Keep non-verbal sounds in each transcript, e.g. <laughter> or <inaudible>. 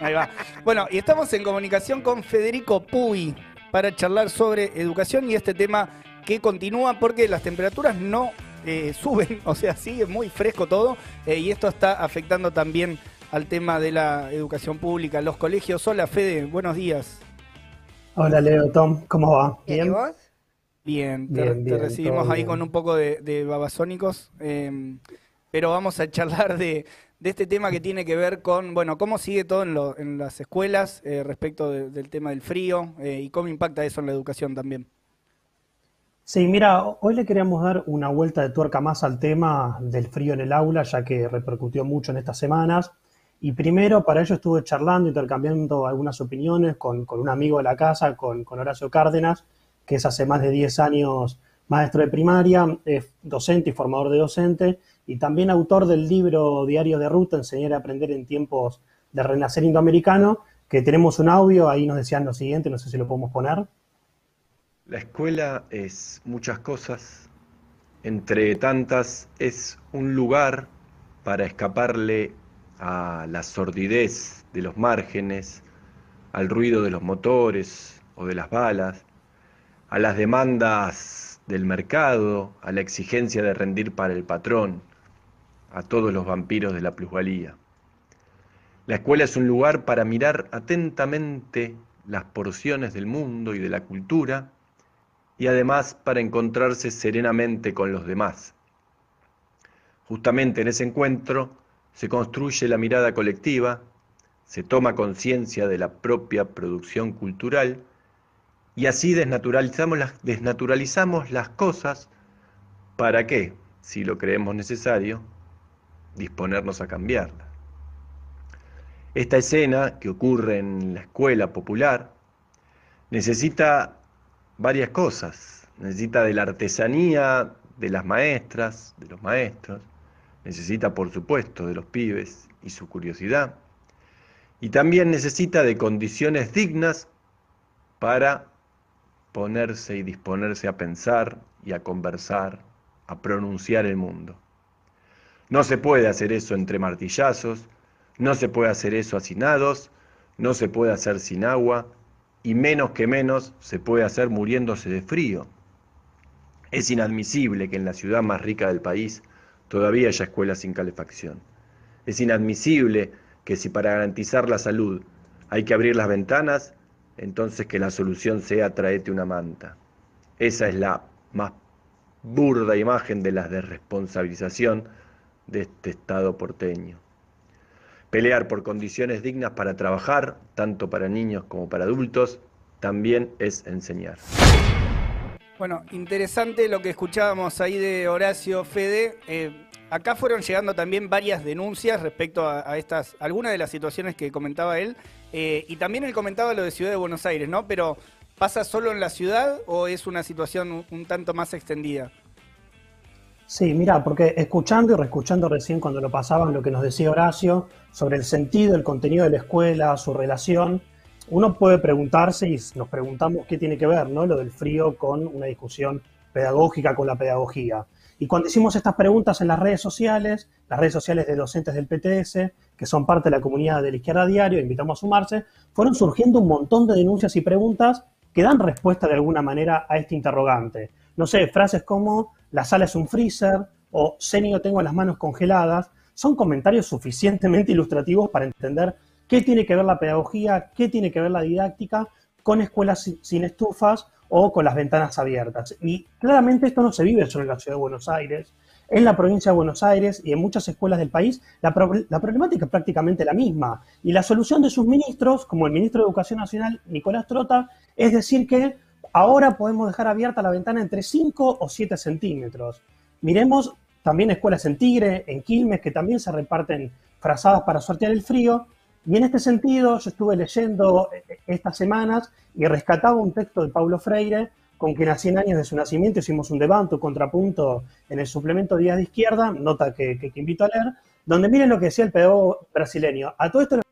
Ahí va. Bueno, y estamos en comunicación con Federico Puy para charlar sobre educación y este tema que continúa porque las temperaturas no eh, <laughs> suben, o sea, sigue muy fresco todo eh, y esto está afectando también al tema de la educación pública, los colegios. Hola Fede, buenos días. Hola Leo, Tom, ¿cómo va? ¿Bien? ¿Y vos? Bien, te, recibimos ahí con un poco de, babasónicos, em, pero vamos a charlar de, este tema que tiene que ver con, bueno, cómo sigue todo en, las escuelas eh, respecto del tema del frío y cómo impacta eso en la educación también. Sí, mira, hoy le queríamos dar una vuelta de tuerca más al tema del frío en el aula, ya que repercutió mucho en estas semanas. Y primero, para ello estuve charlando, intercambiando algunas opiniones con, un amigo de la casa, con, Horacio Cárdenas, que es hace más de 10 años maestro de primaria, docente y formador de docente, y también autor del libro Diario de Ruta, Enseñar a Aprender en Tiempos de Renacer Indoamericano, que tenemos un audio, ahí nos decían lo siguiente, no sé si lo podemos poner. La escuela es muchas cosas, entre tantas es un lugar para escaparle a la sordidez de los márgenes, al ruido de los motores o de las balas, a las demandas del mercado, a la exigencia de rendir para el patrón, a todos los vampiros de la plusvalía. La escuela es un lugar para mirar atentamente las porciones del mundo y de la cultura y además para encontrarse serenamente con los demás. Justamente en ese encuentro se construye la mirada colectiva, se toma conciencia de la propia producción cultural y así desnaturalizamos las, desnaturalizamos las cosas para qué, si lo creemos necesario, disponernos a cambiarlas. Esta escena que ocurre en la escuela popular necesita varias cosas. Necesita de la artesanía de las maestras, de los maestros. Necesita, por supuesto, de los pibes y su curiosidad. Y también necesita de condiciones dignas para ponerse y disponerse a pensar y a conversar, a pronunciar el mundo. No se puede hacer eso entre martillazos, no se puede hacer eso hacinados, no se puede hacer sin agua, y menos que menos se puede hacer muriéndose de frío. Es inadmisible que en la ciudad más rica del país todavía haya escuelas sin calefacción. Es inadmisible que si para garantizar la salud hay que abrir las ventanas, entonces que la solución sea traerte una manta. Esa es la más burda imagen de la desresponsabilización de este Estado porteño. Pelear por condiciones dignas para trabajar, tanto para niños como para adultos, también es enseñar. Bueno, interesante lo que escuchábamos ahí de Horacio Fede. Eh, acá fueron llegando también varias denuncias respecto a, estas, algunas de las situaciones que comentaba él. Eh, y también él comentaba lo de Ciudad de Buenos Aires, ¿no? Pero ¿pasa solo en la ciudad o es una situación un tanto más extendida? Sí, mira, porque escuchando y reescuchando recién cuando lo pasaban lo que nos decía Horacio sobre el sentido, el contenido de la escuela, su relación, uno puede preguntarse y nos preguntamos qué tiene que ver, ¿no? Lo del frío con una discusión pedagógica con la pedagogía. Y cuando hicimos estas preguntas en las redes sociales, las redes sociales de docentes del PTS, que son parte de la comunidad de la izquierda diario, invitamos a sumarse, fueron surgiendo un montón de denuncias y preguntas que dan respuesta de alguna manera a este interrogante. No sé, frases como la sala es un freezer o Senio tengo las manos congeladas, son comentarios suficientemente ilustrativos para entender qué tiene que ver la pedagogía, qué tiene que ver la didáctica con escuelas sin estufas o con las ventanas abiertas. Y claramente esto no se vive solo en la ciudad de Buenos Aires, en la provincia de Buenos Aires y en muchas escuelas del país, la, la, problemática es prácticamente la misma. Y la solución de sus ministros, como el ministro de Educación Nacional, Nicolás Trota, es decir que Ahora podemos dejar abierta la ventana entre 5 o 7 centímetros. Miremos también escuelas en Tigre, en Quilmes, que también se reparten frazadas para sortear el frío. Y en este sentido, yo estuve leyendo eh, estas semanas y rescataba un texto de Paulo Freire, con quien a 100 años de su nacimiento hicimos un debate, un contrapunto en el suplemento Días de Izquierda, nota que, invito a leer, donde miren lo que decía el pedagogo brasileño. A todo esto la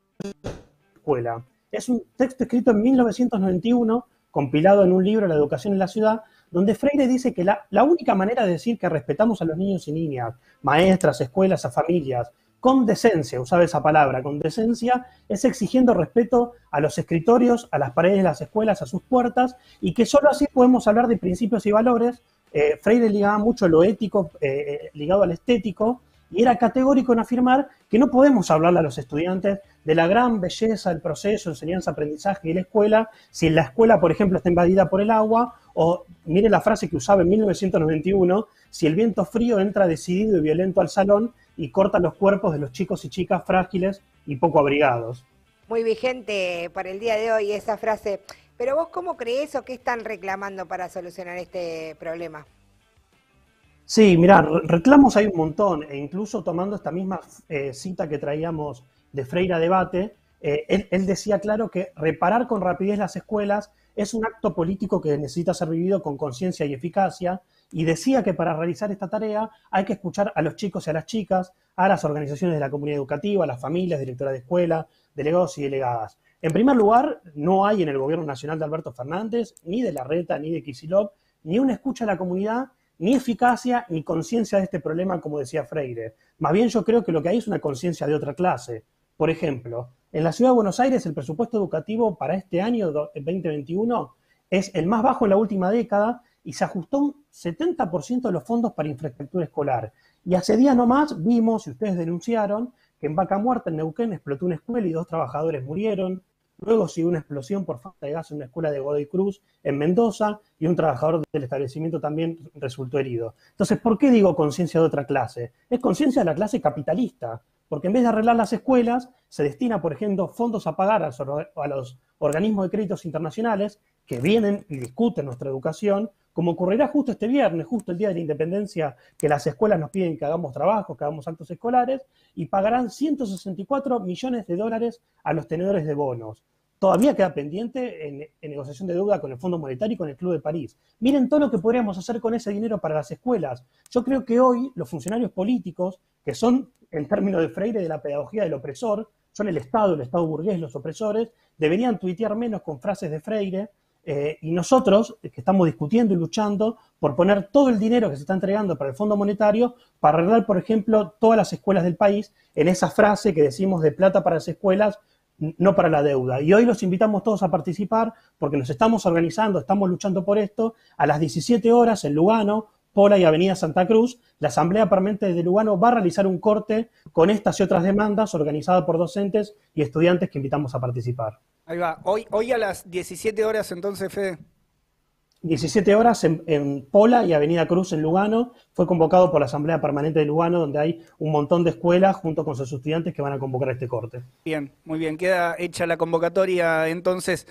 escuela. Es un texto escrito en 1991 compilado en un libro, La educación en la ciudad, donde Freire dice que la, única manera de decir que respetamos a los niños y niñas, maestras, escuelas, a familias, con decencia, usaba esa palabra, con decencia, es exigiendo respeto a los escritorios, a las paredes de las escuelas, a sus puertas, y que solo así podemos hablar de principios y valores. Eh, Freire ligaba mucho lo ético eh, eh, ligado al estético, y era categórico en afirmar que no podemos hablarle a los estudiantes de la gran belleza del proceso, enseñanza-aprendizaje y la escuela, si la escuela, por ejemplo, está invadida por el agua, o mire la frase que usaba en 1991, si el viento frío entra decidido y violento al salón y corta los cuerpos de los chicos y chicas frágiles y poco abrigados. Muy vigente para el día de hoy esa frase. Pero vos, ¿cómo crees o qué están reclamando para solucionar este problema? Sí, mira, reclamos hay un montón, e incluso tomando esta misma eh, cita que traíamos de Freire a debate, eh, él, decía claro que reparar con rapidez las escuelas es un acto político que necesita ser vivido con conciencia y eficacia, y decía que para realizar esta tarea hay que escuchar a los chicos y a las chicas, a las organizaciones de la comunidad educativa, a las familias, directoras de escuela, delegados y delegadas. En primer lugar, no hay en el gobierno nacional de Alberto Fernández, ni de Larreta, ni de Kisilov, ni una escucha a la comunidad ni eficacia ni conciencia de este problema, como decía Freire. Más bien yo creo que lo que hay es una conciencia de otra clase. Por ejemplo, en la Ciudad de Buenos Aires el presupuesto educativo para este año 2021 es el más bajo en la última década y se ajustó un 70% de los fondos para infraestructura escolar. Y hace días nomás vimos, y ustedes denunciaron, que en Vaca Muerta, en Neuquén, explotó una escuela y dos trabajadores murieron. Luego siguió una explosión por falta de gas en una escuela de Godoy Cruz en Mendoza y un trabajador del establecimiento también resultó herido. Entonces, ¿por qué digo conciencia de otra clase? Es conciencia de la clase capitalista, porque en vez de arreglar las escuelas, se destina, por ejemplo, fondos a pagar a los organismos de créditos internacionales que vienen y discuten nuestra educación, como ocurrirá justo este viernes, justo el día de la independencia, que las escuelas nos piden que hagamos trabajo, que hagamos actos escolares, y pagarán 164 millones de dólares a los tenedores de bonos. Todavía queda pendiente en, negociación de deuda con el Fondo Monetario y con el Club de París. Miren todo lo que podríamos hacer con ese dinero para las escuelas. Yo creo que hoy los funcionarios políticos, que son, en términos de Freire, de la pedagogía del opresor, son el Estado, el Estado burgués, los opresores, deberían tuitear menos con frases de Freire eh, y nosotros, que estamos discutiendo y luchando por poner todo el dinero que se está entregando para el Fondo Monetario para arreglar, por ejemplo, todas las escuelas del país en esa frase que decimos de plata para las escuelas, no para la deuda. Y hoy los invitamos todos a participar porque nos estamos organizando, estamos luchando por esto. A las 17 horas en Lugano, Pola y Avenida Santa Cruz, la Asamblea Permanente de Lugano va a realizar un corte con estas y otras demandas organizada por docentes y estudiantes que invitamos a participar. Ahí va. Hoy, hoy a las 17 horas entonces, Fede. 17 horas en, Pola y Avenida Cruz en Lugano. Fue convocado por la Asamblea Permanente de Lugano, donde hay un montón de escuelas junto con sus estudiantes que van a convocar este corte. Bien, muy bien. Queda hecha la convocatoria entonces.